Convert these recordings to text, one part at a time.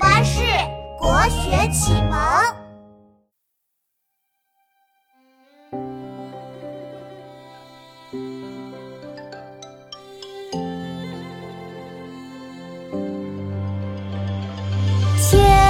巴士国学启蒙。千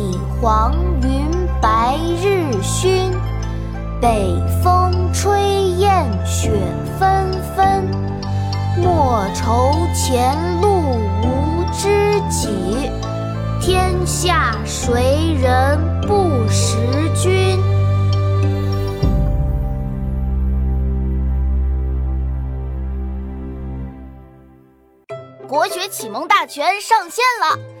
黄云白日曛，北风吹雁雪纷纷。莫愁前路无知己，天下谁人不识君。国学启蒙大全上线了！